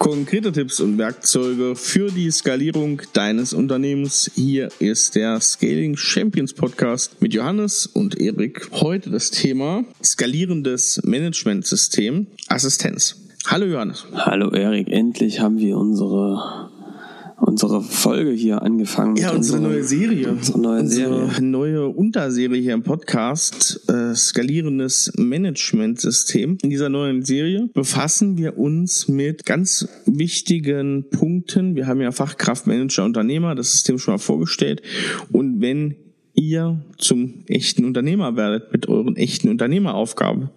Konkrete Tipps und Werkzeuge für die Skalierung deines Unternehmens. Hier ist der Scaling Champions Podcast mit Johannes und Erik. Heute das Thema skalierendes Managementsystem Assistenz. Hallo Johannes. Hallo Erik, endlich haben wir unsere unsere Folge hier angefangen. Ja, unsere, unsere neue Serie. Unsere neue unsere Serie. neue Unterserie hier im Podcast, äh, skalierendes Management-System. In dieser neuen Serie befassen wir uns mit ganz wichtigen Punkten. Wir haben ja Fachkraft, Manager, Unternehmer, das System schon mal vorgestellt. Und wenn ihr zum echten Unternehmer werdet mit euren echten Unternehmeraufgaben,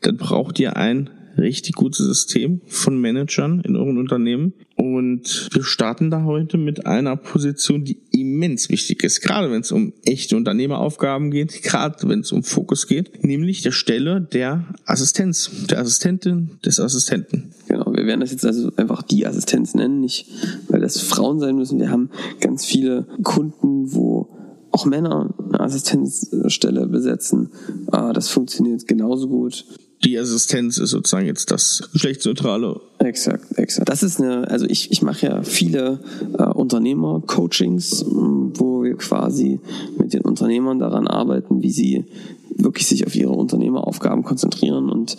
dann braucht ihr ein richtig gutes System von Managern in euren Unternehmen. Und wir starten da heute mit einer Position, die immens wichtig ist, gerade wenn es um echte Unternehmeraufgaben geht, gerade wenn es um Fokus geht, nämlich der Stelle der Assistenz, der Assistentin, des Assistenten. Genau, wir werden das jetzt also einfach die Assistenz nennen, nicht weil das Frauen sein müssen. Wir haben ganz viele Kunden, wo auch Männer eine Assistenzstelle besetzen. Ah, das funktioniert genauso gut die Assistenz ist sozusagen jetzt das Geschlechtsneutrale. Exakt, exakt. Das ist eine, also ich, ich mache ja viele äh, Unternehmer-Coachings, wo wir quasi mit den Unternehmern daran arbeiten, wie sie wirklich sich auf ihre Unternehmeraufgaben konzentrieren und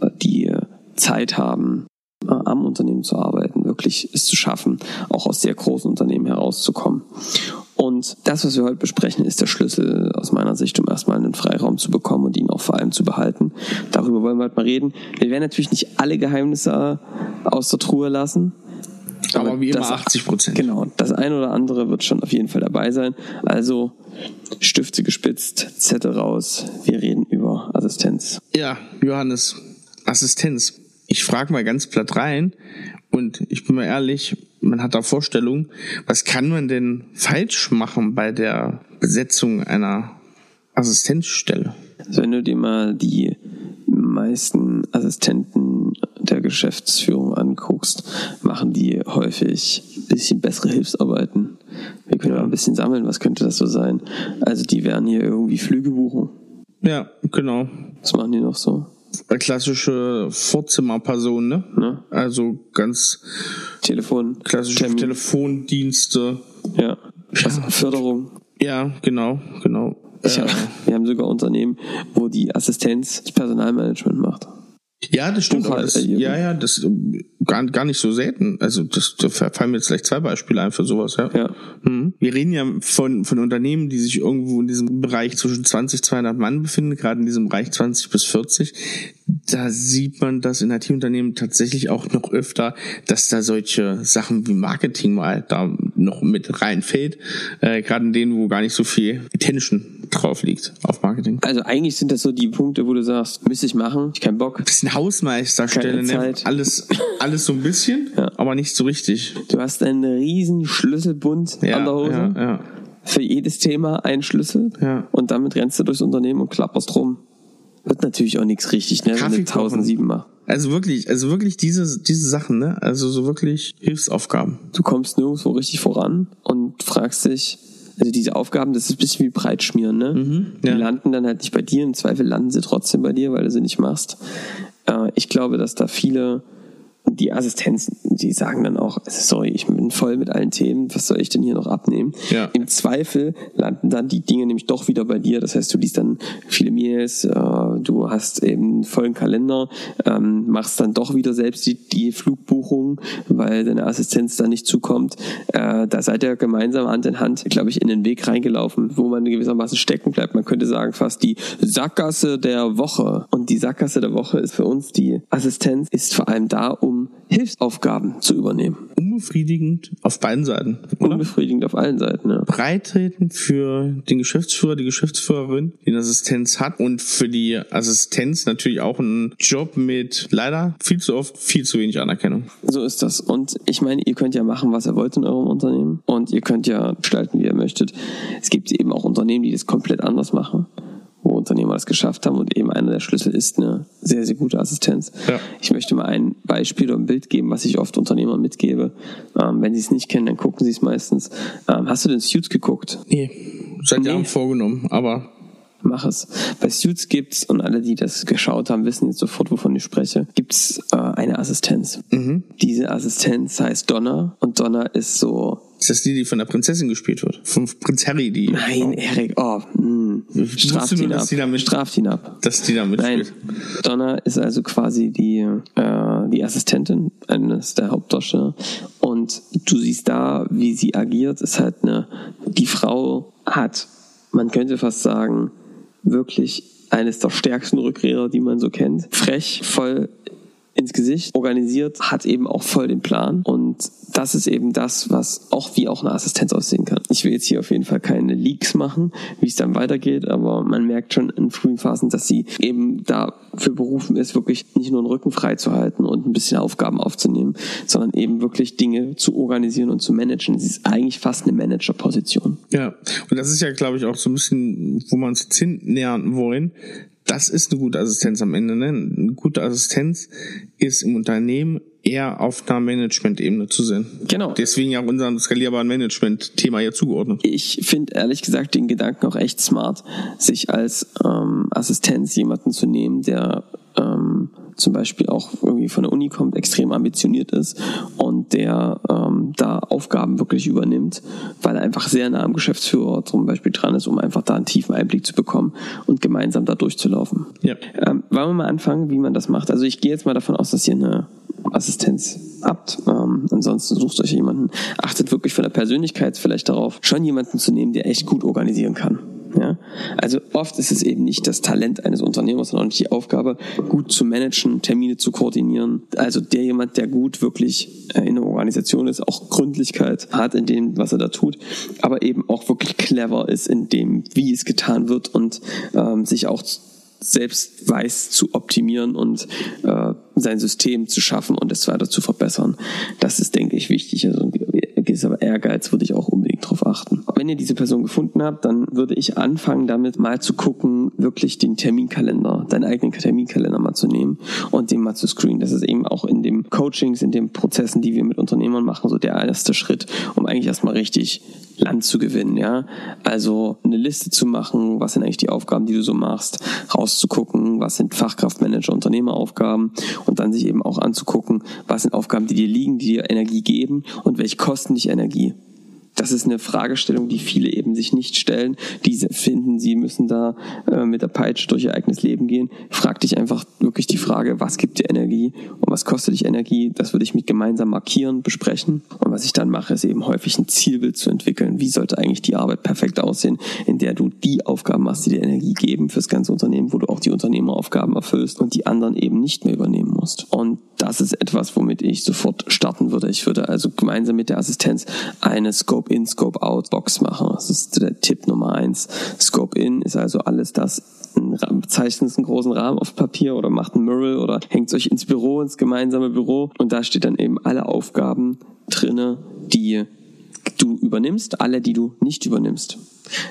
äh, die Zeit haben, äh, am Unternehmen zu arbeiten, wirklich es zu schaffen, auch aus sehr großen Unternehmen herauszukommen. Und das, was wir heute besprechen, ist der Schlüssel aus meiner Sicht, um erstmal einen Freiraum zu bekommen und ihn auch vor allem zu behalten. Darüber wollen wir heute mal reden. Wir werden natürlich nicht alle Geheimnisse aus der Truhe lassen. Aber, aber wie immer 80 Prozent. Genau, das eine oder andere wird schon auf jeden Fall dabei sein. Also Stifte gespitzt, Zettel raus. Wir reden über Assistenz. Ja, Johannes, Assistenz. Ich frage mal ganz platt rein und ich bin mal ehrlich, man hat da Vorstellungen, was kann man denn falsch machen bei der Besetzung einer Assistenzstelle? Also wenn du dir mal die meisten Assistenten der Geschäftsführung anguckst, machen die häufig ein bisschen bessere Hilfsarbeiten. Wir können ja. mal ein bisschen sammeln, was könnte das so sein? Also die werden hier irgendwie Flüge buchen. Ja, genau. Was machen die noch so? Klassische Vorzimmerperson, ne? ne? Also ganz Telefon. Klassische Termin. Telefondienste. Ja. ja. Förderung. Ja, genau, genau. Ich, äh, wir haben sogar Unternehmen, wo die Assistenz das Personalmanagement macht. Ja, das stimmt. Das, ja, ja, das ähm, gar, gar nicht so selten. Also das, da fallen mir jetzt gleich zwei Beispiele ein für sowas. Ja. ja. Mhm. Wir reden ja von von Unternehmen, die sich irgendwo in diesem Bereich zwischen 20 200 Mann befinden, gerade in diesem Bereich 20 bis 40. Da sieht man das in IT-Unternehmen tatsächlich auch noch öfter, dass da solche Sachen wie Marketing mal da noch mit reinfällt. Äh, gerade in denen, wo gar nicht so viel Attention drauf liegt auf Marketing. Also eigentlich sind das so die Punkte, wo du sagst, müsste ich machen, ich keinen Bock. Bisschen Hausmeisterstelle, ne? alles, alles so ein bisschen, ja. aber nicht so richtig. Du hast einen riesen Schlüsselbund ja, an der Hose. Ja, ja. Für jedes Thema ein Schlüssel. Ja. Und damit rennst du durchs Unternehmen und klapperst rum. Wird natürlich auch nichts richtig, ne? Kaffee wenn du 1007 machst. Also wirklich, also wirklich diese, diese Sachen, ne? Also so wirklich Hilfsaufgaben. Du kommst nirgendwo richtig voran und fragst dich, also diese Aufgaben, das ist ein bisschen wie Breitschmieren, ne? Mhm, ja. Die landen dann halt nicht bei dir, im Zweifel landen sie trotzdem bei dir, weil du sie nicht machst. Äh, ich glaube, dass da viele die Assistenzen, die sagen dann auch, sorry, ich bin voll mit allen Themen, was soll ich denn hier noch abnehmen? Ja. Im Zweifel landen dann die Dinge nämlich doch wieder bei dir. Das heißt, du liest dann viele Mails, äh, du hast eben vollen Kalender, ähm, machst dann doch wieder selbst die, die Flugbuchung, weil deine Assistenz da nicht zukommt. Äh, da seid ihr gemeinsam Hand in Hand, glaube ich, in den Weg reingelaufen, wo man gewissermaßen stecken bleibt. Man könnte sagen, fast die Sackgasse der Woche. Und die Sackgasse der Woche ist für uns die Assistenz, ist vor allem da, um Hilfsaufgaben zu übernehmen. Unbefriedigend auf beiden Seiten. Oder? Unbefriedigend auf allen Seiten, ja. Breitreten für den Geschäftsführer, die Geschäftsführerin, die eine Assistenz hat und für die Assistenz natürlich auch ein Job mit leider viel zu oft viel zu wenig Anerkennung. So ist das. Und ich meine, ihr könnt ja machen, was ihr wollt in eurem Unternehmen und ihr könnt ja gestalten, wie ihr möchtet. Es gibt eben auch Unternehmen, die das komplett anders machen Unternehmer das geschafft haben und eben einer der Schlüssel ist eine sehr, sehr gute Assistenz. Ja. Ich möchte mal ein Beispiel oder ein Bild geben, was ich oft Unternehmern mitgebe. Ähm, wenn sie es nicht kennen, dann gucken sie es meistens. Ähm, hast du den Suits geguckt? Nee, seit nee. Jahren vorgenommen, aber mach es. Bei Suits gibt's, und alle, die das geschaut haben, wissen jetzt sofort, wovon ich spreche, gibt's äh, eine Assistenz. Mhm. Diese Assistenz heißt Donna und Donna ist so Ist das die, die von der Prinzessin gespielt wird? Von Prinz Harry, die. Nein, Erik, oh, straft nur, ihn dass ab. die da mit- Straft ihn ab. Dass die da Nein, mitspielt. Donna ist also quasi die, äh, die Assistentin eines der Hauptdarsteller. Und du siehst da, wie sie agiert, ist halt eine, die Frau hat, man könnte fast sagen, wirklich eines der stärksten Rückkehrer, die man so kennt. Frech, voll ins Gesicht, organisiert, hat eben auch voll den Plan. Und das ist eben das, was auch wie auch eine Assistenz aussehen kann. Ich will jetzt hier auf jeden Fall keine Leaks machen, wie es dann weitergeht, aber man merkt schon in frühen Phasen, dass sie eben dafür berufen ist, wirklich nicht nur den Rücken frei zu halten und ein bisschen Aufgaben aufzunehmen, sondern eben wirklich Dinge zu organisieren und zu managen. Sie ist eigentlich fast eine Managerposition. Ja, und das ist ja, glaube ich, auch so ein bisschen, wo wir uns jetzt hinnähern wollen. Das ist eine gute Assistenz am Ende. Ne? Eine gute Assistenz ist im Unternehmen eher auf einer Management-Ebene zu sehen. Genau. Deswegen ja auch unserem skalierbaren Management-Thema hier zugeordnet. ich finde ehrlich gesagt den Gedanken auch echt smart, sich als ähm, Assistenz jemanden zu nehmen, der ähm, zum Beispiel auch irgendwie von der Uni kommt, extrem ambitioniert ist und der ähm, da Aufgaben wirklich übernimmt, weil er einfach sehr nah am Geschäftsführer zum Beispiel dran ist, um einfach da einen tiefen Einblick zu bekommen und gemeinsam da durchzulaufen. Ja. Ähm, wollen wir mal anfangen, wie man das macht? Also ich gehe jetzt mal davon aus, dass ihr eine Assistenz habt. Ähm, ansonsten sucht euch jemanden. Achtet wirklich von der Persönlichkeit vielleicht darauf, schon jemanden zu nehmen, der echt gut organisieren kann. Ja? Also oft ist es eben nicht das Talent eines Unternehmers, sondern die Aufgabe, gut zu managen, Termine zu koordinieren. Also der jemand, der gut wirklich äh, in einer Organisation ist, auch Gründlichkeit hat in dem, was er da tut, aber eben auch wirklich clever ist in dem, wie es getan wird und ähm, sich auch selbst weiß zu optimieren und äh, sein System zu schaffen und es weiter zu verbessern. Das ist, denke ich, wichtig. Also ein gewisser Ehrgeiz würde ich auch unbedingt darauf achten. Wenn ihr diese Person gefunden habt, dann würde ich anfangen, damit mal zu gucken, wirklich den Terminkalender, deinen eigenen Terminkalender mal zu nehmen und den mal zu screenen. Das ist eben auch in den Coachings, in den Prozessen, die wir mit Unternehmern machen, so der erste Schritt, um eigentlich erstmal richtig Land zu gewinnen, ja. Also eine Liste zu machen, was sind eigentlich die Aufgaben, die du so machst, rauszugucken, was sind Fachkraftmanager, Unternehmeraufgaben und dann sich eben auch anzugucken, was sind Aufgaben, die dir liegen, die dir Energie geben und welche kosten dich Energie. Das ist eine Fragestellung, die viele eben sich nicht stellen. Diese finden, sie müssen da äh, mit der Peitsche durch ihr eigenes Leben gehen. Frag dich einfach wirklich die Frage, was gibt dir Energie und was kostet dich Energie? Das würde ich mit gemeinsam markieren, besprechen. Und was ich dann mache, ist eben häufig ein Zielbild zu entwickeln. Wie sollte eigentlich die Arbeit perfekt aussehen, in der du die Aufgaben machst, die dir Energie geben fürs ganze Unternehmen, wo du auch die Unternehmeraufgaben erfüllst und die anderen eben nicht mehr übernehmen musst. Und das ist etwas, womit ich sofort starten würde. Ich würde also gemeinsam mit der Assistenz eine Scope Scope-In, Scope-Out-Box machen. Das ist der Tipp Nummer eins. Scope-In ist also alles das, zeichnet einen großen Rahmen auf Papier oder macht ein Mural oder hängt euch ins Büro, ins gemeinsame Büro und da steht dann eben alle Aufgaben drinne, die du übernimmst, alle, die du nicht übernimmst.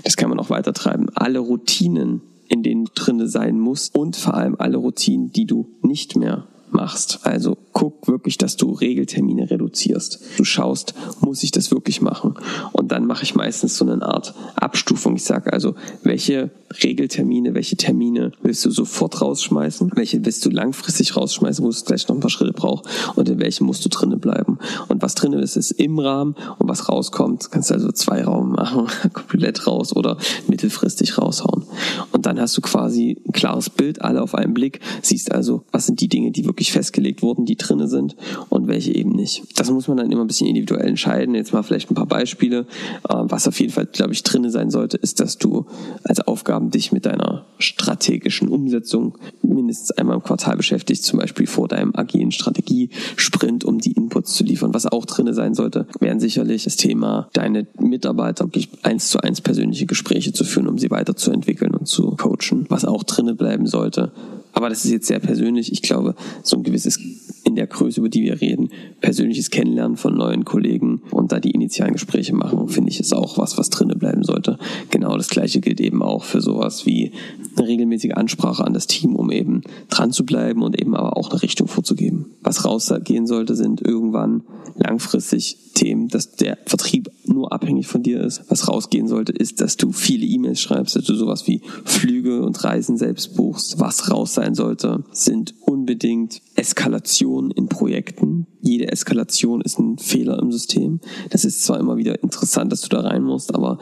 Das kann man auch weiter treiben. Alle Routinen, in denen du drinne sein musst und vor allem alle Routinen, die du nicht mehr machst. Also guck wirklich, dass du Regeltermine reduzierst. Du schaust, muss ich das wirklich machen? Und dann mache ich meistens so eine Art Abstufung. Ich sage also, welche Regeltermine, welche Termine willst du sofort rausschmeißen? Welche willst du langfristig rausschmeißen, wo es vielleicht noch ein paar Schritte braucht? Und in welchen musst du drinnen bleiben? Und was drinnen ist, ist im Rahmen und was rauskommt, kannst du also zwei Raum machen, komplett raus oder mittelfristig raushauen. Und dann hast du quasi ein klares Bild, alle auf einen Blick, siehst also, was sind die Dinge, die wirklich festgelegt wurden, die drinne sind und welche eben nicht. Das muss man dann immer ein bisschen individuell entscheiden. Jetzt mal vielleicht ein paar Beispiele. Was auf jeden Fall, glaube ich, drinne sein sollte, ist, dass du als Aufgaben dich mit deiner strategischen Umsetzung mindestens einmal im Quartal beschäftigst, zum Beispiel vor deinem agilen Strategie-Sprint, um die Inputs zu liefern. Was auch drinne sein sollte, wären sicherlich das Thema, deine Mitarbeiter wirklich eins zu eins persönliche Gespräche zu führen, um sie weiterzuentwickeln und zu coachen. Was auch drinne bleiben sollte, aber das ist jetzt sehr persönlich. Ich glaube, so ein gewisses in der Größe, über die wir reden, persönliches Kennenlernen von neuen Kollegen und da die initialen Gespräche machen, finde ich, ist auch was, was drinnen bleiben sollte. Genau das Gleiche gilt eben auch für sowas wie eine regelmäßige Ansprache an das Team, um eben dran zu bleiben und eben aber auch eine Richtung vorzugeben. Was rausgehen sollte, sind irgendwann langfristig Themen, dass der Vertrieb nur abhängig von dir ist. Was rausgehen sollte, ist, dass du viele E-Mails schreibst, dass du sowas wie Flüge und Reisen selbst buchst. Was raus sein sollte, sind unbedingt Eskalationen in Projekten. Jede Eskalation ist ein Fehler im System. Das ist zwar immer wieder interessant, dass du da rein musst, aber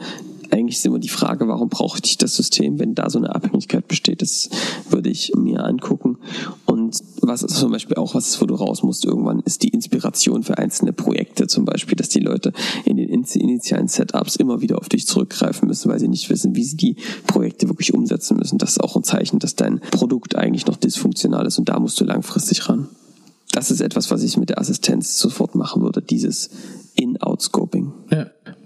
eigentlich ist immer die Frage, warum brauche ich das System, wenn da so eine Abhängigkeit besteht. Das würde ich mir angucken. Und was ist zum Beispiel auch was, wo du raus musst irgendwann, ist die Inspiration für einzelne Projekte zum Beispiel, dass die Leute in den initialen Setups immer wieder auf dich zurückgreifen müssen, weil sie nicht wissen, wie sie die Projekte wirklich umsetzen müssen. Das ist auch ein Zeichen, dass dein Produkt eigentlich noch dysfunktional ist und da musst du langfristig ran. Das ist etwas, was ich mit der Assistenz sofort machen würde, dieses In-Out-Scoping.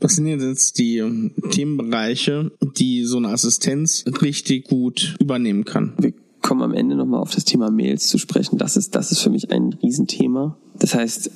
Was sind jetzt die ähm, Themenbereiche, die so eine Assistenz richtig gut übernehmen kann? Wir kommen am Ende nochmal auf das Thema Mails zu sprechen. Das ist, das ist für mich ein Riesenthema. Das heißt,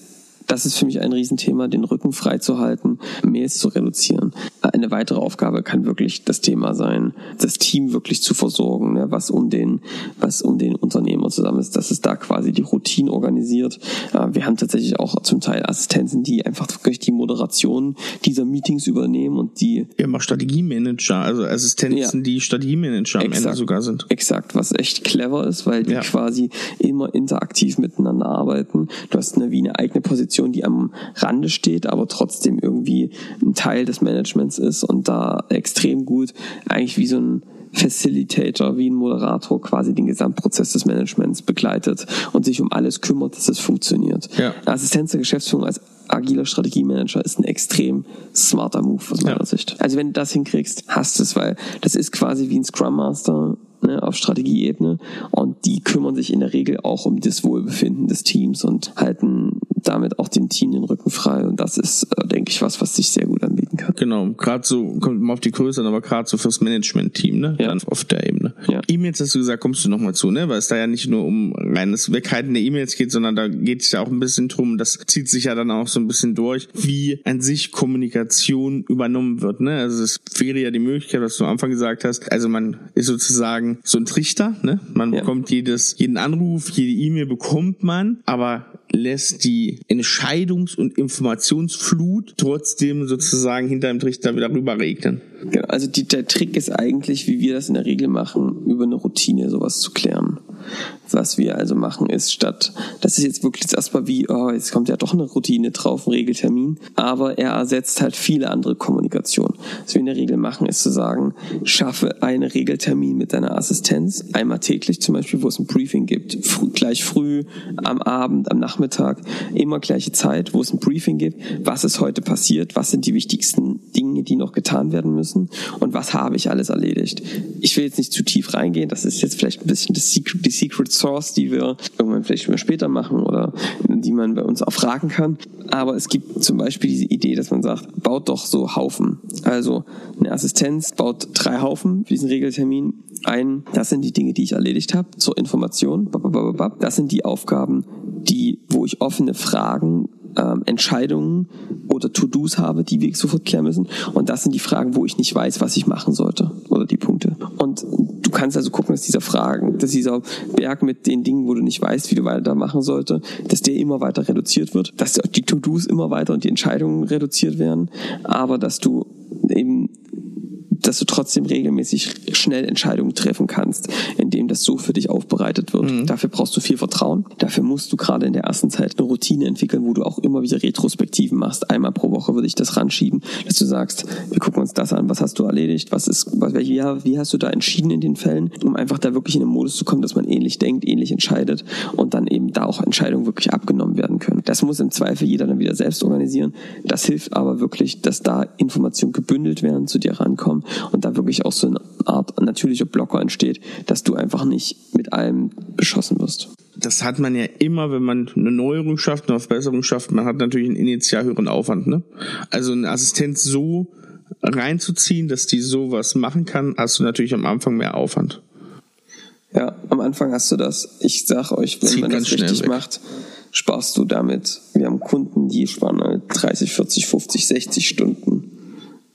das ist für mich ein Riesenthema, den Rücken freizuhalten, Mails zu reduzieren. Eine weitere Aufgabe kann wirklich das Thema sein, das Team wirklich zu versorgen, ne, was um den, was um den Unternehmer zusammen ist, dass es da quasi die Routine organisiert. Äh, wir haben tatsächlich auch zum Teil Assistenzen, die einfach wirklich die Moderation dieser Meetings übernehmen und die. Wir haben auch Strategiemanager, also Assistenzen, ja. die Strategiemanager am exakt, Ende sogar sind. Exakt, was echt clever ist, weil die ja. quasi immer interaktiv miteinander arbeiten. Du hast eine, wie eine eigene Position, die am Rande steht, aber trotzdem irgendwie ein Teil des Managements ist und da extrem gut eigentlich wie so ein Facilitator, wie ein Moderator quasi den Gesamtprozess des Managements begleitet und sich um alles kümmert, dass es funktioniert. Ja. Assistenz der Geschäftsführung als agiler Strategiemanager ist ein extrem smarter Move aus meiner ja. Sicht. Also wenn du das hinkriegst, hast du es, weil das ist quasi wie ein Scrum Master ne, auf Strategieebene und die kümmern sich in der Regel auch um das Wohlbefinden des Teams und halten damit auch dem Team den Rücken frei und das ist, äh, denke ich, was, was sich sehr gut anbieten kann. Genau, gerade so, kommt mal auf die Größe an, aber gerade so fürs Management-Team, ne? Ja. Dann auf der Ebene. Ja. E-Mails hast du gesagt, kommst du nochmal zu, ne? Weil es da ja nicht nur um reines Weghalten der E-Mails geht, sondern da geht es ja auch ein bisschen drum, das zieht sich ja dann auch so ein bisschen durch, wie an sich Kommunikation übernommen wird, ne? Also es wäre ja die Möglichkeit, was du am Anfang gesagt hast, also man ist sozusagen so ein Trichter, ne? Man ja. bekommt jedes, jeden Anruf, jede E-Mail bekommt man, aber lässt die Entscheidungs- und Informationsflut trotzdem sozusagen hinter dem Trichter wieder rüber regnen. Genau, also die, der Trick ist eigentlich, wie wir das in der Regel machen, über eine Routine sowas zu klären. Was wir also machen ist, statt, das ist jetzt wirklich erstmal wie, oh, jetzt kommt ja doch eine Routine drauf, ein Regeltermin, aber er ersetzt halt viele andere Kommunikation. Was wir in der Regel machen, ist zu sagen, schaffe einen Regeltermin mit deiner Assistenz, einmal täglich zum Beispiel, wo es ein Briefing gibt, früh, gleich früh, am Abend, am Nachmittag, immer gleiche Zeit, wo es ein Briefing gibt, was ist heute passiert, was sind die wichtigsten Dinge, die noch getan werden müssen und was habe ich alles erledigt. Ich will jetzt nicht zu tief reingehen, das ist jetzt vielleicht ein bisschen das Secret, die Secret Source, die wir irgendwann vielleicht mal später machen oder die man bei uns auch fragen kann. Aber es gibt zum Beispiel diese Idee, dass man sagt, baut doch so Haufen. Also eine Assistenz baut drei Haufen für diesen Regeltermin ein. Das sind die Dinge, die ich erledigt habe zur Information. Das sind die Aufgaben, die, wo ich offene Fragen ähm, Entscheidungen oder To-Dos habe, die wir sofort klären müssen. Und das sind die Fragen, wo ich nicht weiß, was ich machen sollte oder die Punkte. Und du kannst also gucken, dass dieser Fragen, dass dieser Berg mit den Dingen, wo du nicht weißt, wie du weiter machen sollte, dass der immer weiter reduziert wird, dass die To-Dos immer weiter und die Entscheidungen reduziert werden, aber dass du eben dass du trotzdem regelmäßig schnell Entscheidungen treffen kannst, indem das so für dich aufbereitet wird. Mhm. Dafür brauchst du viel Vertrauen. Dafür musst du gerade in der ersten Zeit eine Routine entwickeln, wo du auch immer wieder Retrospektiven machst. Einmal pro Woche würde ich das ranschieben, dass du sagst, wir gucken uns das an, was hast du erledigt, was ist, was, wie, wie hast du da entschieden in den Fällen, um einfach da wirklich in den Modus zu kommen, dass man ähnlich denkt, ähnlich entscheidet und dann eben da auch Entscheidungen wirklich abgenommen werden können. Das muss im Zweifel jeder dann wieder selbst organisieren. Das hilft aber wirklich, dass da Informationen gebündelt werden, zu dir rankommen und da wirklich auch so eine Art natürlicher Blocker entsteht, dass du einfach nicht mit allem beschossen wirst. Das hat man ja immer, wenn man eine Neuerung schafft, eine Verbesserung schafft, man hat natürlich einen initial höheren Aufwand. Ne? Also eine Assistenz so reinzuziehen, dass die sowas machen kann, hast du natürlich am Anfang mehr Aufwand. Ja, am Anfang hast du das. Ich sag euch, wenn Zieht man das richtig weg. macht, sparst du damit. Wir haben Kunden, die sparen 30, 40, 50, 60 Stunden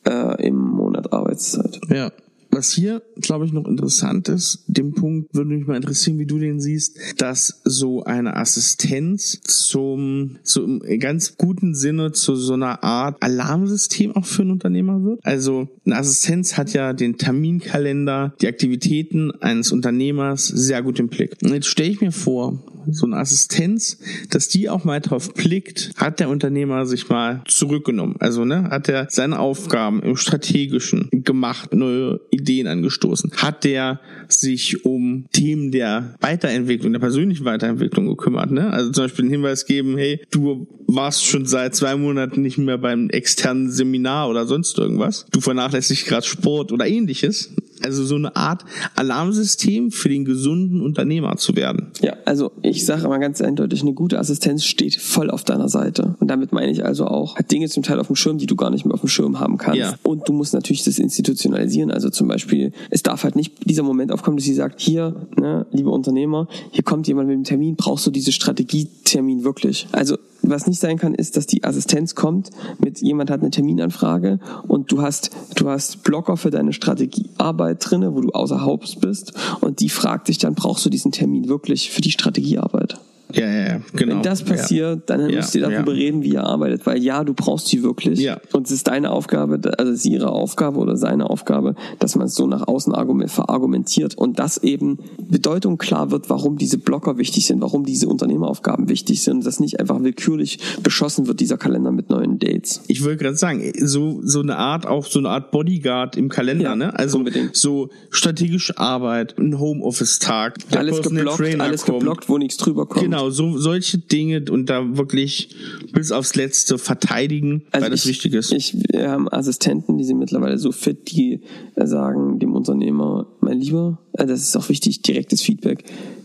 äh, im Monat Arbeitszeit. Ja. Was hier, glaube ich, noch interessant ist, dem Punkt würde mich mal interessieren, wie du den siehst, dass so eine Assistenz zum, so im ganz guten Sinne zu so einer Art Alarmsystem auch für einen Unternehmer wird. Also eine Assistenz hat ja den Terminkalender, die Aktivitäten eines Unternehmers sehr gut im Blick. Und jetzt stelle ich mir vor, so eine Assistenz, dass die auch mal drauf blickt, hat der Unternehmer sich mal zurückgenommen. Also ne, hat er seine Aufgaben im Strategischen gemacht, neue Ideen angestoßen? Hat der sich um Themen der Weiterentwicklung, der persönlichen Weiterentwicklung gekümmert? Ne? Also zum Beispiel einen Hinweis geben, hey, du warst schon seit zwei Monaten nicht mehr beim externen Seminar oder sonst irgendwas. Du vernachlässigst gerade Sport oder ähnliches. Also so eine Art Alarmsystem für den gesunden Unternehmer zu werden. Ja, also ich sage mal ganz eindeutig, eine gute Assistenz steht voll auf deiner Seite. Und damit meine ich also auch, hat Dinge zum Teil auf dem Schirm, die du gar nicht mehr auf dem Schirm haben kannst. Ja. Und du musst natürlich das institutionalisieren. Also zum Beispiel, es darf halt nicht dieser Moment aufkommen, dass sie sagt, hier, ne, liebe Unternehmer, hier kommt jemand mit dem Termin, brauchst du diese Strategietermin wirklich? Also was nicht sein kann, ist, dass die Assistenz kommt mit jemand hat eine Terminanfrage und du hast du hast Blocker für deine Strategiearbeit drinne, wo du außer Haus bist und die fragt dich dann brauchst du diesen Termin wirklich für die Strategiearbeit? Ja, ja, ja, genau. Wenn das passiert, ja. dann müsst ihr darüber reden, wie ihr arbeitet, weil ja, du brauchst sie wirklich. Ja. Und es ist deine Aufgabe, also es ist ihre Aufgabe oder seine Aufgabe, dass man es so nach außen verargumentiert und dass eben Bedeutung klar wird, warum diese Blocker wichtig sind, warum diese Unternehmeraufgaben wichtig sind, dass nicht einfach willkürlich beschossen wird, dieser Kalender mit neuen Dates. Ich wollte gerade sagen, so, so eine Art, auch so eine Art Bodyguard im Kalender, ne? Also unbedingt. so strategische Arbeit, ein Homeoffice-Tag, alles geblockt, alles kommt. geblockt, wo nichts drüber kommt. Genau, so solche Dinge und da wirklich bis aufs Letzte verteidigen, also weil das ich, wichtig ist. Ich, wir haben Assistenten, die sind mittlerweile so fit, die sagen dem Unternehmer, mein Lieber, äh, das ist auch wichtig, direktes Feedback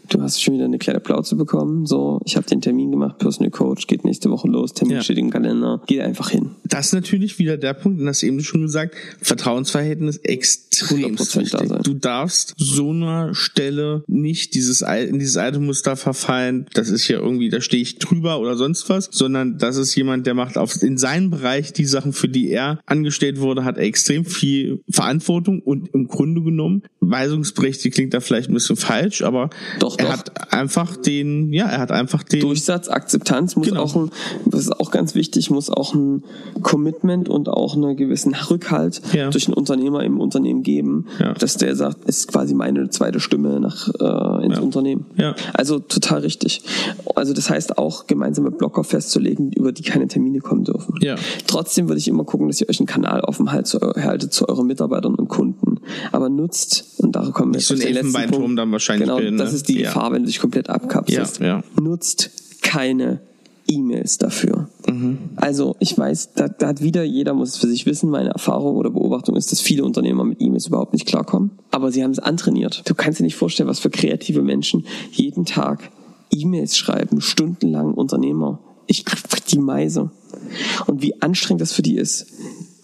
du hast schon wieder eine kleine Plauze bekommen. So, ich habe den Termin gemacht, Personal Coach, geht nächste Woche los, Termin ja. steht im Kalender, geh einfach hin. Das ist natürlich wieder der Punkt, und das eben schon gesagt, Vertrauensverhältnis extrem wichtig. Da du darfst so einer Stelle nicht dieses in dieses alte Muster verfallen, das ist ja irgendwie, da stehe ich drüber oder sonst was, sondern das ist jemand, der macht auf, in seinem Bereich die Sachen, für die er angestellt wurde, hat extrem viel Verantwortung und im Grunde genommen, weisungsberechtigt klingt da vielleicht ein bisschen falsch, aber doch, er hat einfach den, ja, er hat einfach den Durchsatz, Akzeptanz muss genau. auch ein, das ist auch ganz wichtig, muss auch ein Commitment und auch einen gewissen Rückhalt ja. durch einen Unternehmer im Unternehmen geben, ja. dass der sagt, ist quasi meine zweite Stimme nach äh, ins ja. Unternehmen. Ja. Also total richtig. Also das heißt auch gemeinsame Blocker festzulegen, über die keine Termine kommen dürfen. Ja. Trotzdem würde ich immer gucken, dass ihr euch einen Kanal offen haltet zu, haltet zu euren Mitarbeitern und Kunden. Aber nutzt und da kommen wir so ein Elfenbeinturm dann wahrscheinlich. Genau, bilden, das ist die ja. Gefahr, wenn du dich komplett abkapselst. Ja, ja. Nutzt keine E-Mails dafür. Mhm. Also ich weiß, da, da hat wieder jeder muss es für sich wissen. Meine Erfahrung oder Beobachtung ist, dass viele Unternehmer mit E-Mails überhaupt nicht klarkommen. Aber sie haben es antrainiert. Du kannst dir nicht vorstellen, was für kreative Menschen jeden Tag E-Mails schreiben, stundenlang Unternehmer. Ich krieg die Meise. Und wie anstrengend das für die ist.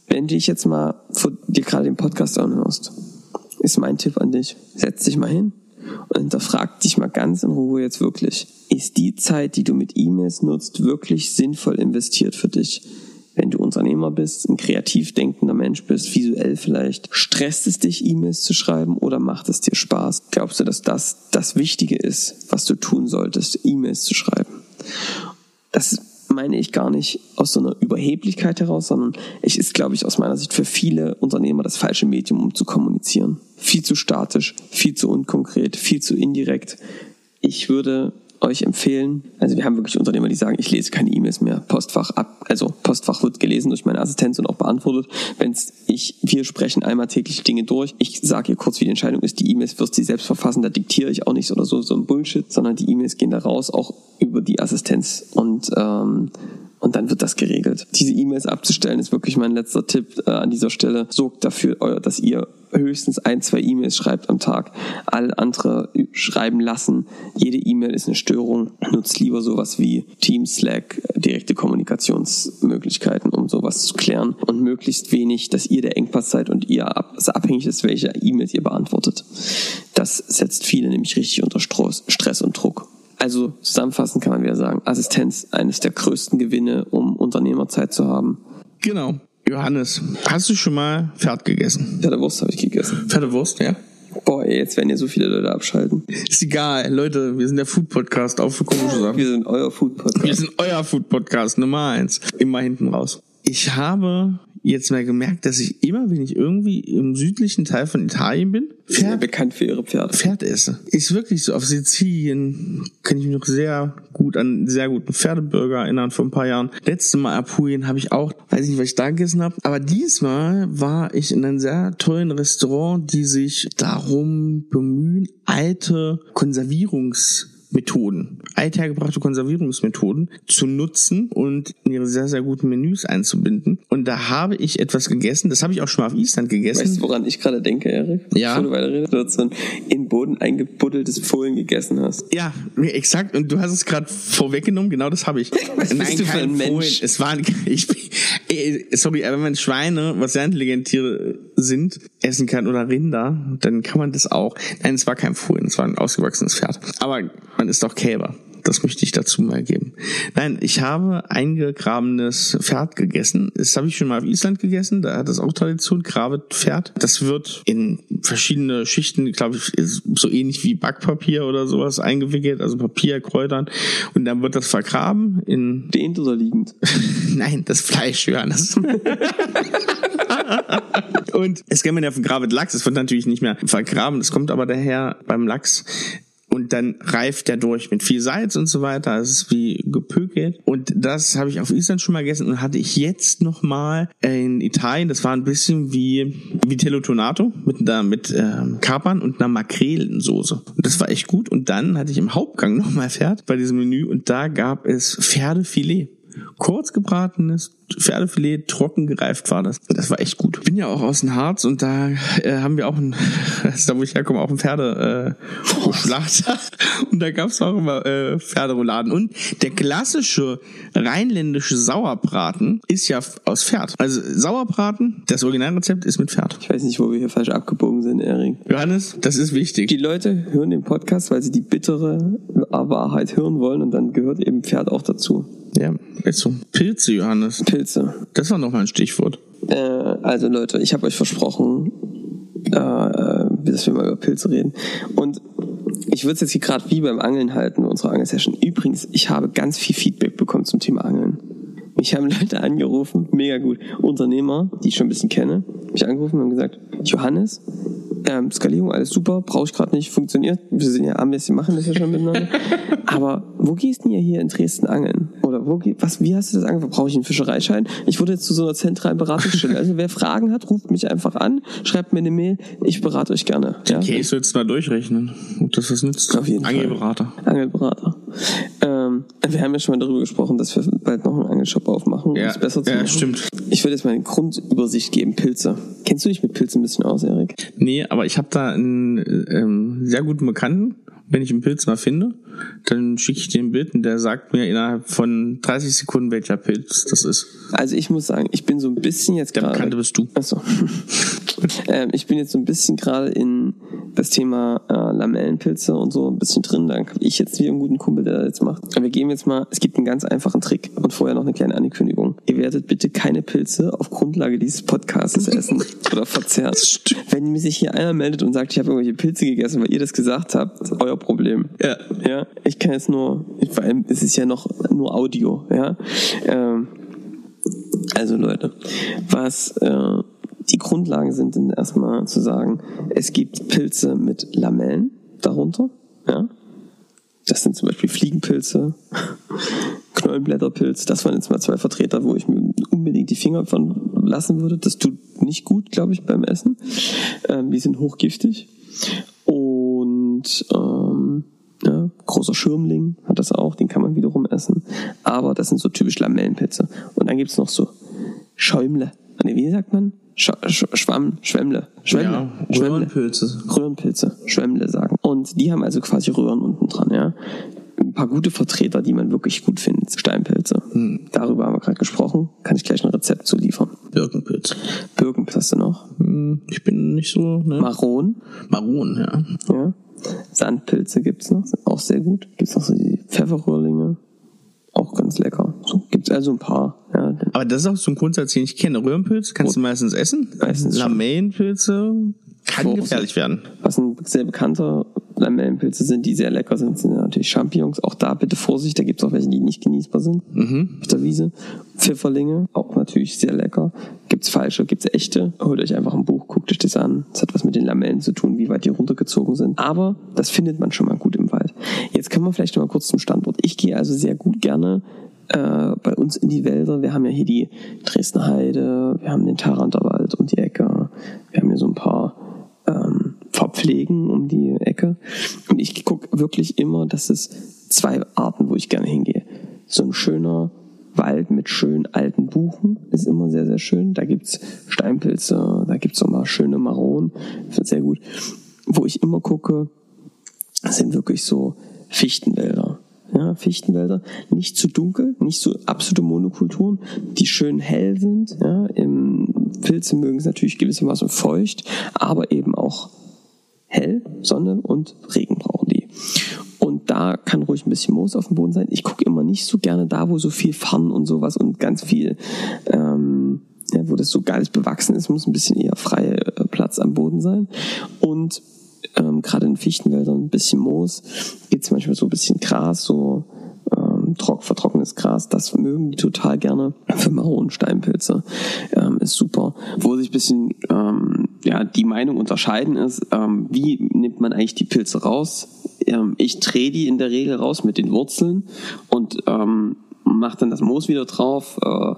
Wenn du dich jetzt mal vor dir gerade den Podcast anhörst, ist mein Tipp an dich. Setz dich mal hin und hinterfrag dich mal ganz in Ruhe jetzt wirklich. Ist die Zeit, die du mit E-Mails nutzt, wirklich sinnvoll investiert für dich? Wenn du Unternehmer bist, ein kreativ denkender Mensch bist, visuell vielleicht, stresst es dich, E-Mails zu schreiben oder macht es dir Spaß? Glaubst du, dass das das Wichtige ist, was du tun solltest, E-Mails zu schreiben? Das meine ich gar nicht aus so einer Überheblichkeit heraus, sondern es ist, glaube ich, aus meiner Sicht für viele Unternehmer das falsche Medium, um zu kommunizieren. Viel zu statisch, viel zu unkonkret, viel zu indirekt. Ich würde euch empfehlen. Also wir haben wirklich Unternehmer, die sagen, ich lese keine E-Mails mehr. Postfach ab, also Postfach wird gelesen durch meine Assistenz und auch beantwortet. Wenn ich, wir sprechen einmal täglich Dinge durch. Ich sage ihr kurz, wie die Entscheidung ist. Die E-Mails wirst sie selbst verfassen, da diktiere ich auch nichts oder so, so ein Bullshit, sondern die E-Mails gehen da raus, auch über die Assistenz und ähm, und dann wird das geregelt. Diese E-Mails abzustellen ist wirklich mein letzter Tipp äh, an dieser Stelle. Sorgt dafür, dass ihr höchstens ein, zwei E-Mails schreibt am Tag. All andere schreiben lassen. Jede E-Mail ist eine Störung. Nutzt lieber sowas wie Teams, Slack, direkte Kommunikationsmöglichkeiten, um sowas zu klären. Und möglichst wenig, dass ihr der Engpass seid und ihr abhängig ist, welche E-Mails ihr beantwortet. Das setzt viele nämlich richtig unter Stress und Druck. Also zusammenfassend kann man wieder sagen, Assistenz eines der größten Gewinne, um Unternehmerzeit zu haben. Genau. Johannes, hast du schon mal Pferd gegessen? Pferdewurst habe ich gegessen. Pferdewurst, ja? Boah, ey, jetzt werden hier so viele Leute abschalten. Ist egal, Leute, wir sind der Food-Podcast, auch für komische Sachen. Wir sind euer Food-Podcast. Wir sind euer Food-Podcast Nummer eins. Immer hinten raus. Ich habe jetzt mal gemerkt, dass ich immer, wenn ich irgendwie im südlichen Teil von Italien bin, sind ja Pferd, bekannt für ihre Pferde. Pferd esse. Ist wirklich so. Auf Sizilien kann ich mich noch sehr gut an einen sehr guten Pferdeburger erinnern vor ein paar Jahren. Letztes Mal Apulien habe ich auch, weiß nicht, was ich da gegessen habe. Aber diesmal war ich in einem sehr tollen Restaurant, die sich darum bemühen, alte Konservierungs Methoden, althergebrachte Konservierungsmethoden zu nutzen und in ihre sehr, sehr guten Menüs einzubinden. Und da habe ich etwas gegessen, das habe ich auch schon mal auf Island gegessen. Weißt du, woran ich gerade denke, Erik? Ja. Bevor du weiter redest, du so ein in den Boden eingebuddeltes Fohlen gegessen hast. Ja, exakt. Und du hast es gerade vorweggenommen. Genau das habe ich. Was bist du für ein Fohlen. Mensch? Es waren, ich, sorry, aber wenn Schweine, was sehr intelligente Tiere sind, essen kann oder Rinder, dann kann man das auch. Nein, es war kein Fohlen, es war ein ausgewachsenes Pferd. Aber man ist doch Kälber. Das möchte ich dazu mal geben. Nein, ich habe eingegrabenes Pferd gegessen. Das habe ich schon mal auf Island gegessen. Da hat es auch Tradition, Grabepferd. Das wird in verschiedene Schichten, glaube ich, so ähnlich wie Backpapier oder sowas eingewickelt, also Papier, Kräutern. Und dann wird das vergraben in, Stehend oder liegend? nein, das Fleisch, Johannes. Und es kennt man ja von Gravet Lachs, es wird natürlich nicht mehr vergraben, das kommt aber daher beim Lachs. Und dann reift der durch mit viel Salz und so weiter. Es ist wie gepökelt. Und das habe ich auf Island schon mal gegessen und hatte ich jetzt noch mal in Italien. Das war ein bisschen wie Vitello Tonato mit einer, mit ähm, Kapern und einer Makrelensoße. Und das war echt gut. Und dann hatte ich im Hauptgang noch mal Pferd bei diesem Menü und da gab es Pferdefilet. Kurz gebratenes Pferdefilet, trocken gereift war das. Das war echt gut. Bin ja auch aus dem Harz und da äh, haben wir auch ein, das ist da wo ich herkomme, auch ein Pferde äh, Schlachter. Und da gab's auch immer äh, Pferderouladen. Und der klassische rheinländische Sauerbraten ist ja aus Pferd. Also Sauerbraten, das Originalrezept ist mit Pferd. Ich weiß nicht, wo wir hier falsch abgebogen sind, Erik. Johannes, das ist wichtig. Die Leute hören den Podcast, weil sie die bittere Wahrheit hören wollen und dann gehört eben Pferd auch dazu. Ja, ist so. Pilze, Johannes. Pilze. Das war noch mal ein Stichwort. Äh, also Leute, ich habe euch versprochen, äh, äh, dass wir mal über Pilze reden. Und ich würde es jetzt hier gerade wie beim Angeln halten, unsere Angelsession. Übrigens, ich habe ganz viel Feedback bekommen zum Thema Angeln. Mich haben Leute angerufen, mega gut. Unternehmer, die ich schon ein bisschen kenne, mich angerufen und haben gesagt, Johannes, ähm, Skalierung, alles super, brauche ich gerade nicht, funktioniert. Wir sind ja Amis, wir machen das ja schon miteinander. Aber wo gehst denn ihr hier in Dresden angeln? Wo was, wie hast du das angefangen? Brauche ich einen Fischereischein? Ich wurde jetzt zu so einer zentralen Beratungsstelle. Also wer Fragen hat, ruft mich einfach an, schreibt mir eine Mail, ich berate euch gerne. Ja? Okay, ich soll jetzt mal durchrechnen, ob das was nützt. Auf jeden Fall. Angelberater. Angelberater. Ähm, wir haben ja schon mal darüber gesprochen, dass wir bald noch einen Angelshop aufmachen, um Ja, es besser zu ja, machen. stimmt. Ich würde jetzt mal eine Grundübersicht geben, Pilze. Kennst du dich mit Pilzen ein bisschen aus, Erik? Nee, aber ich habe da einen ähm, sehr guten Bekannten. Wenn ich einen Pilz mal finde, dann schicke ich dir ein Bild und der sagt mir innerhalb von 30 Sekunden, welcher Pilz das ist. Also ich muss sagen, ich bin so ein bisschen jetzt Der gerade... Bekannte bist du. Achso. ähm, ich bin jetzt so ein bisschen gerade in das Thema äh, Lamellenpilze und so ein bisschen drin. Dann kann ich jetzt wie einen guten Kumpel, der das jetzt macht. Aber wir gehen jetzt mal, es gibt einen ganz einfachen Trick und vorher noch eine kleine Ankündigung. Ihr werdet bitte keine Pilze auf Grundlage dieses Podcasts essen oder verzehren. Wenn mir sich hier einer meldet und sagt, ich habe irgendwelche Pilze gegessen, weil ihr das gesagt habt, ist euer Problem. Ja. Ja, ich kann jetzt nur, vor allem, es ist ja noch nur Audio, ja. Ähm, also Leute, was äh, die Grundlagen sind, sind erstmal zu sagen, es gibt Pilze mit Lamellen darunter, ja. Das sind zum Beispiel Fliegenpilze, Knollenblätterpilz. Das waren jetzt mal zwei Vertreter, wo ich mir unbedingt die Finger von lassen würde. Das tut nicht gut, glaube ich, beim Essen. Ähm, die sind hochgiftig. Und ähm, ja, großer Schirmling hat das auch, den kann man wiederum essen. Aber das sind so typisch Lamellenpilze. Und dann gibt's noch so Schäumle. Nee, wie sagt man? Sch Sch Schwamm, Schwemmle. Schwemmle. Ja, Schwemmle. Röhrenpilze. Röhrenpilze, Schwemmle sagen. Und die haben also quasi Röhren unten dran, ja. Ein paar gute Vertreter, die man wirklich gut findet. Steinpilze. Darüber haben wir gerade gesprochen. Kann ich gleich ein Rezept zu liefern. Birkenpilz. Birkenpilz hast du noch. Hm, Ich bin nicht so, ne? Maron, Maron, ja. ja. Sandpilze gibt's noch, sind auch sehr gut. Gibt's noch so die Pfefferröhrlinge. Auch ganz lecker. So, Also ein paar. Ja. Aber das ist auch so ein Grundsatz, den ich kenne. Röhrenpilze kannst du meistens essen. Meistens. Lamellenpilze kann Vorsicht. gefährlich werden. Was ein sehr bekannter Lamellenpilze sind, die sehr lecker sind, sind natürlich Champignons. Auch da bitte Vorsicht, da gibt es auch welche, die nicht genießbar sind auf der Wiese. Pfifferlinge, auch natürlich sehr lecker. Gibt's falsche, gibt's echte. Holt euch einfach ein Buch, guckt euch das an. Das hat was mit den Lamellen zu tun, wie weit die runtergezogen sind. Aber das findet man schon mal gut im Wald. Jetzt kommen wir vielleicht noch mal kurz zum Standort. Ich gehe also sehr gut gerne äh, bei uns in die Wälder. Wir haben ja hier die Dresdner Heide, wir haben den Taranterwald um die Ecke, wir haben hier so ein paar ähm, Verpflegen um die Ecke. Und ich gucke wirklich immer, dass es zwei Arten, wo ich gerne hingehe. So ein schöner Wald mit schönen alten Buchen ist immer sehr, sehr schön. Da gibt's Steinpilze, da gibt's auch mal schöne Maronen. Wird sehr gut. Wo ich immer gucke, sind wirklich so Fichtenwälder. Ja, Fichtenwälder, nicht zu dunkel, nicht so absolute Monokulturen, die schön hell sind. Ja, Pilze mögen es natürlich gewissermaßen feucht, aber eben auch hell, Sonne und Regen brauchen die. Und da kann ruhig ein bisschen Moos auf dem Boden sein. Ich gucke immer nicht so gerne da, wo so viel Farn und sowas und ganz viel, ähm, ja, wo das so geiles bewachsen ist, muss ein bisschen eher freier äh, Platz am Boden sein. Und ähm, gerade in Fichtenwäldern ein bisschen Moos, gibt es manchmal so ein bisschen Gras, so ähm, trock, vertrockenes Gras, das mögen die total gerne. Für Maronen, Steinpilze ähm, ist super. Wo sich ein bisschen ähm, ja, die Meinung unterscheiden ist, ähm, wie nimmt man eigentlich die Pilze raus? Ähm, ich drehe die in der Regel raus mit den Wurzeln und ähm, mache dann das Moos wieder drauf. Äh,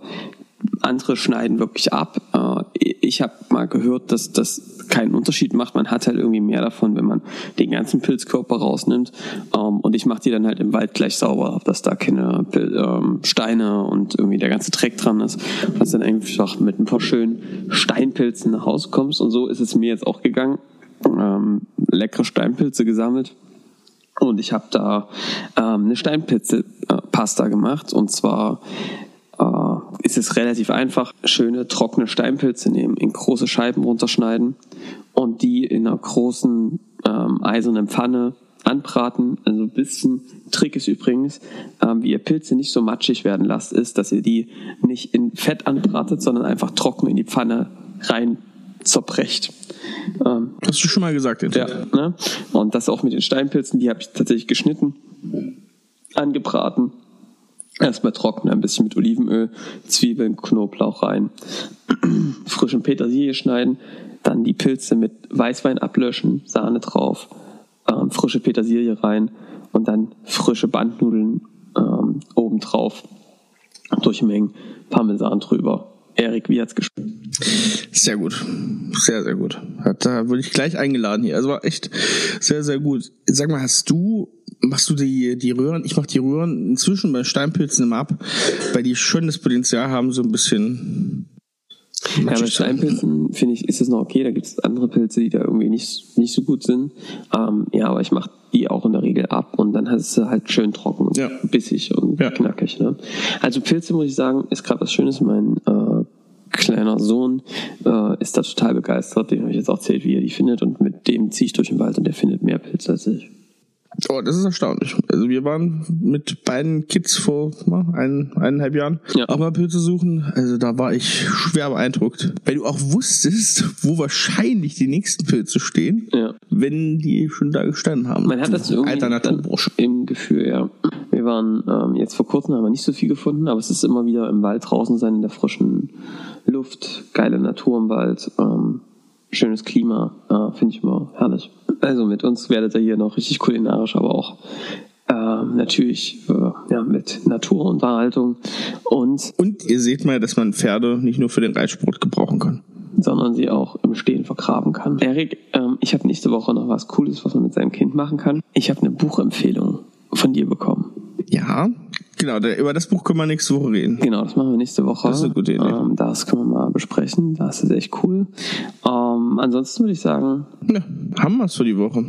andere schneiden wirklich ab. Äh, ich habe mal gehört, dass das keinen Unterschied macht. Man hat halt irgendwie mehr davon, wenn man den ganzen Pilzkörper rausnimmt. Ähm, und ich mache die dann halt im Wald gleich sauber, dass da keine Pil ähm, Steine und irgendwie der ganze Dreck dran ist. Dass dann einfach mit ein paar schönen Steinpilzen nach Hause kommst. Und so ist es mir jetzt auch gegangen. Ähm, leckere Steinpilze gesammelt. Und ich habe da ähm, eine Steinpilze-Pasta gemacht. Und zwar äh, ist es relativ einfach. Schöne trockene Steinpilze nehmen, in große Scheiben runterschneiden und die in einer großen ähm, eisernen Pfanne anbraten. Also ein bisschen Trick ist übrigens, ähm, wie ihr Pilze nicht so matschig werden lasst, ist, dass ihr die nicht in Fett anbratet, sondern einfach trocken in die Pfanne rein zerbrecht. Ähm, Hast du schon mal gesagt jetzt? ja, ne? Und das auch mit den Steinpilzen, die habe ich tatsächlich geschnitten, angebraten. Erstmal trocknen, ein bisschen mit Olivenöl, Zwiebeln, Knoblauch rein, frischen Petersilie schneiden, dann die Pilze mit Weißwein ablöschen, Sahne drauf, ähm, frische Petersilie rein und dann frische Bandnudeln ähm, obendrauf, durchmengen, Parmesan drüber. Erik, wie hat's geschmeckt? Sehr gut. Sehr, sehr gut. Da wurde ich gleich eingeladen hier. Also war echt sehr, sehr gut. Sag mal, hast du, machst du die, die Röhren, ich mach die Röhren inzwischen bei Steinpilzen immer ab, weil die schon das Potenzial haben, so ein bisschen Ja, bei Steinpilzen finde ich, ist es noch okay. Da gibt es andere Pilze, die da irgendwie nicht, nicht so gut sind. Ähm, ja, aber ich mache die auch in der Regel ab und dann hast du halt schön trocken und Ja. bissig und Ja. knackig. Ne? Also Pilze, muss ich sagen, ist gerade was Schönes. Mein äh, kleiner Sohn äh, ist da total begeistert. Dem habe ich jetzt auch erzählt, wie er die findet und mit dem ziehe ich durch den Wald und der findet mehr Pilze als ich. Oh, das ist erstaunlich. Also wir waren mit beiden Kids vor na, ein, eineinhalb Jahren Ja. auch mal Pilze suchen. Also da war ich schwer beeindruckt. Weil du auch wusstest, wo wahrscheinlich die nächsten Pilze stehen, Ja. wenn die schon da gestanden haben. Man hat das irgendwie im Gefühl, ja. Wir waren ähm, jetzt vor kurzem haben wir nicht so viel gefunden, aber es ist immer wieder im Wald draußen sein, in der frischen Luft, geile Natur im Wald, ähm, schönes Klima, äh, finde ich immer herrlich. Also mit uns werdet ihr hier noch richtig kulinarisch, aber auch ähm, natürlich äh, ja, mit Naturunterhaltung und Und ihr seht mal, dass man Pferde nicht nur für den Reitsport gebrauchen kann. sondern sie auch im Stehen vergraben kann. Erik, ähm, ich habe nächste Woche noch was Cooles, was man mit seinem Kind machen kann. Ich habe eine Buchempfehlung von dir bekommen. Ja, genau. Über das Buch können wir nächste Woche reden. Genau, das machen wir nächste Woche. Das ist eine gute Idee. Ähm, das können wir mal besprechen. Das ist echt cool. Ansonsten würde ich sagen, Ja, haben wir's für die Woche.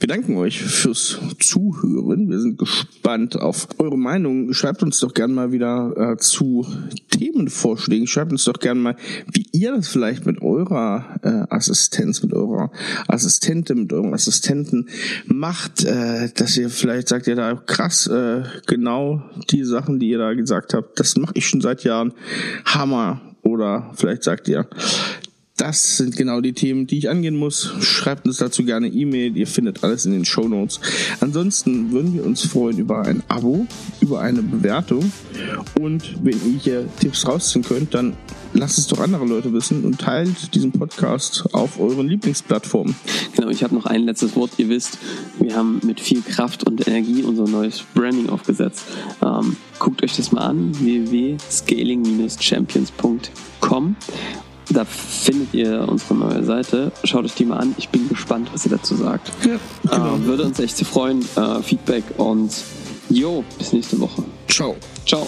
Wir danken euch fürs Zuhören. Wir sind gespannt auf eure Meinung. Schreibt uns doch gerne mal wieder äh, zu Themenvorschlägen. Schreibt uns doch gerne mal, wie ihr das vielleicht mit eurer äh, Assistenz, mit eurer Assistentin, mit eurem Assistenten macht, äh, dass ihr vielleicht sagt ihr da krass, äh, genau die Sachen, die ihr da gesagt habt, das mache ich schon seit Jahren, Hammer. Oder vielleicht sagt ihr, das sind genau die Themen, die ich angehen muss. Schreibt uns dazu gerne E-Mail. Ihr findet alles in den Show Notes. Ansonsten würden wir uns freuen über ein Abo, über eine Bewertung. Und wenn ihr hier Tipps rausziehen könnt, dann lasst es doch andere Leute wissen und teilt diesen Podcast auf euren Lieblingsplattformen. Genau, ich habe noch ein letztes Wort. Ihr wisst, wir haben mit viel Kraft und Energie unser neues Branding aufgesetzt. Ähm, guckt euch das mal an, www.scaling-champions.com da findet ihr unsere neue Seite. Schaut euch die mal an. Ich bin gespannt, was ihr dazu sagt. Ja, genau. äh, würde uns echt freuen. Äh, Feedback und jo, bis nächste Woche. Ciao. Ciao.